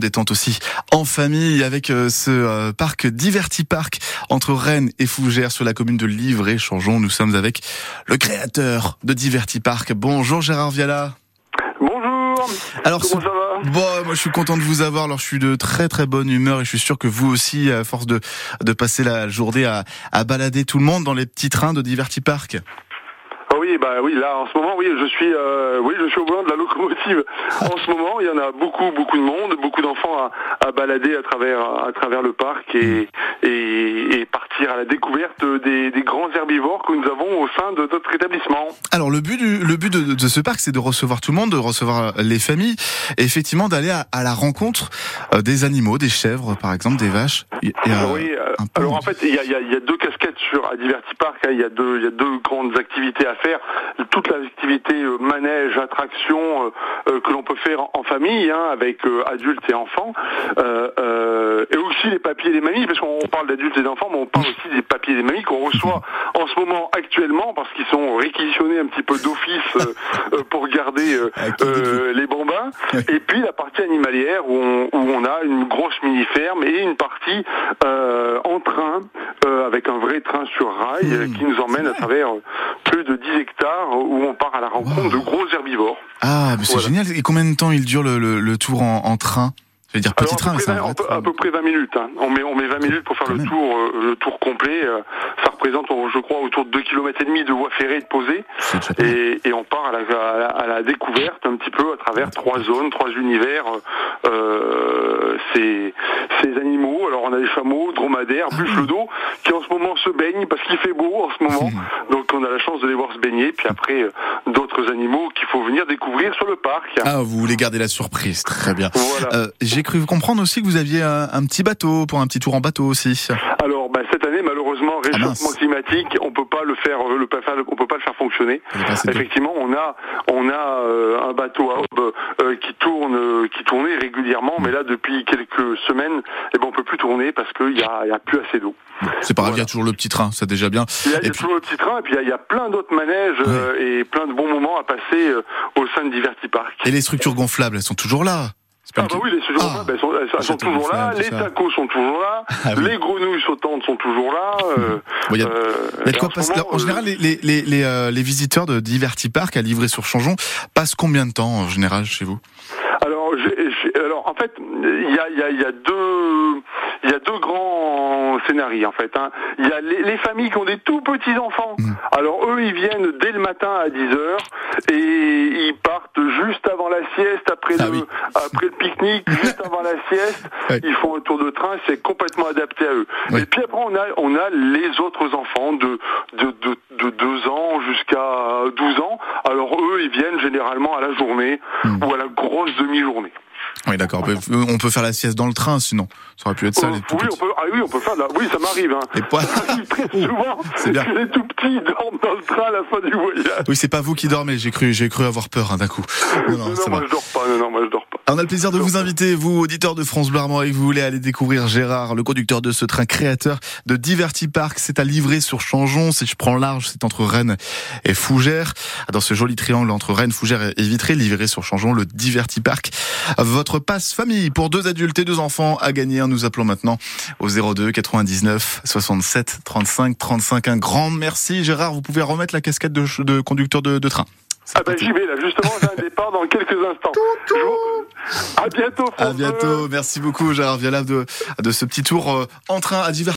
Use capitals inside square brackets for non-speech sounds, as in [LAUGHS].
Détente aussi en famille avec euh, ce euh, parc Diverti Park entre Rennes et Fougères sur la commune de Livre et Changeons. Nous sommes avec le créateur de Diverti Park. Bonjour Gérard Viala. Bonjour. Alors, Comment ça va Bon, moi je suis content de vous avoir. Alors je suis de très très bonne humeur et je suis sûr que vous aussi, à force de de passer la journée à, à balader tout le monde dans les petits trains de Diverti Park. Oui, bah oui, là en ce moment, oui, je suis, euh, oui, je suis au volant de la locomotive. En ce moment, il y en a beaucoup, beaucoup de monde, beaucoup d'enfants à, à balader à travers, à travers le parc et, et, et partir à la découverte des, des grands herbivores que nous avons au sein de notre établissement. Alors le but du, le but de, de ce parc, c'est de recevoir tout le monde, de recevoir les familles, et effectivement d'aller à, à la rencontre euh, des animaux, des chèvres par exemple, des vaches. Et, euh, oui, euh, alors en fait, il y a, il y a- il y a deux casquettes sur à Diverti Park. hein. Il y a deux, il y a deux grandes activités à faire. Toute l'activité euh, manège, attraction euh, euh, que l'on peut faire en, famille, hein, avec adultes et enfants, Euh, et aussi les papiers et les mamies, parce qu'on parle d'adultes et d'enfants, mais on parle aussi des papiers et des mamies qu'on reçoit en ce moment actuellement, parce qu'ils sont réquisitionnés un petit peu d'office euh, [LAUGHS] euh, pour garder euh, euh, les bambins. Et puis la partie animalière où on, où on a une grosse mini-ferme et une partie euh, en train, euh, avec un vrai train sur rail Mmh, euh, qui nous emmène à travers plus de 10 hectares où on part à la rencontre Wow. de gros herbivores. Ah, mais c'est Voilà. génial. Et combien de temps il dure le, le, le tour en, en train? Je veux dire petit Alors, train, à, peu près, vrai à peu- train. à peu près 20 minutes. hein. On, met, on met 20 minutes pour faire le tour, euh, le tour complet. euh, ça représente, je crois, autour de 2 km et demi de voies ferrées de posée. C'est déjà pas mal. Et, et on part à la, à la- à la découverte un petit peu à travers trois zones, trois univers. Euh, ces, ces animaux, alors on a des chameaux, dromadaires, Ah buffles d'eau, qui en ce moment se baignent parce qu'il fait beau en ce moment. [LAUGHS] Donc on a la chance de les voir se baigner. Puis après, euh, d'autres animaux qu'il faut venir découvrir sur le parc. Ah, vous voulez garder la surprise, très bien. Voilà. Euh, J'ai cru comprendre aussi que vous aviez un, un petit bateau pour un petit tour en bateau aussi. Alors bah, cette année, malheureusement, Ah, mince. réchauffement climatique, on peut pas le faire, le, on peut pas le faire fonctionner. Assez d'eau. Effectivement, on a on a euh, un bateau à aube euh, qui tourne euh, qui tournait régulièrement, mais là depuis quelques semaines, eh ben on peut plus tourner parce qu'il y a, y a plus assez d'eau. C'est pas grave, il y a toujours le petit train, c'est déjà bien. Il y a, il y Et a puis- toujours le petit train et puis il y a, il y a plein d'autres manèges euh, et plein de bons moments à passer euh, au sein de Diverti Park. Et les structures gonflables, elles sont toujours là. Ah bah oui, les séjours Ah. elles sont, elles sont toujours là, les tacos sont toujours là, [LAUGHS] Ah oui. les grenouilles sautantes sont toujours là. euh, Bon, il y a- euh, Il y a de et quoi en En euh, général, les, les, les, les, les visiteurs de Diverti Park à livrer sur Changeon passent combien de temps en général chez vous? Alors, j'ai- j'ai- alors en fait, il y a, il y, a, il y a deux, il y a deux grands scénarios en fait. hein. Il y a les, les familles qui ont des tout petits enfants. Mm. Alors eux, ils viennent dès le matin à 10 heures et ils partent juste avant la sieste, après Ah le, oui. après le pique-nique, [LAUGHS] juste avant la sieste. Ils font un tour de train, c'est complètement adapté à eux. Oui. Et puis après, on a, on a les autres enfants de de, de, de 2 ans jusqu'à 12 ans. Alors eux, ils viennent généralement à la journée Mm. ou à la grosse demi-journée. Oui, d'accord. On peut faire la sieste dans le train, sinon. Ça aurait pu être ça, Euh, les tout oui, on peut, ah oui, on peut faire la... Oui, ça m'arrive. Hein. Ça [LAUGHS] m'arrive très souvent c'est bien. que les tout petits dorment dans le train à la fin du voyage. Oui, c'est pas vous qui dormez. J'ai cru, j'ai cru avoir peur hein, d'un coup. Non, non, Non, non, moi je dors pas. Non, non, moi je dors pas. On a le plaisir de vous inviter, vous, auditeurs de France Bleu Armand, et vous voulez aller découvrir Gérard, le conducteur de ce train créateur de Diverti Park. C'est à livrer sur Changeon. Si je prends large, c'est entre Rennes et Fougères. Dans ce joli triangle entre Rennes, Fougères et Vitré, livré sur Changeon, le Diverti Park. Votre passe famille pour deux adultes et deux enfants à gagner. Nous appelons maintenant au 02 99 67 35 35. Un grand merci, Gérard. Vous pouvez remettre la casquette de, de conducteur de, de train. Ah ben j'y vais là. Justement, j'ai un départ dans quelques instants. À bientôt. À bientôt. Merci beaucoup, Gérard Vialab, de, de ce petit tour euh, en train à Diverti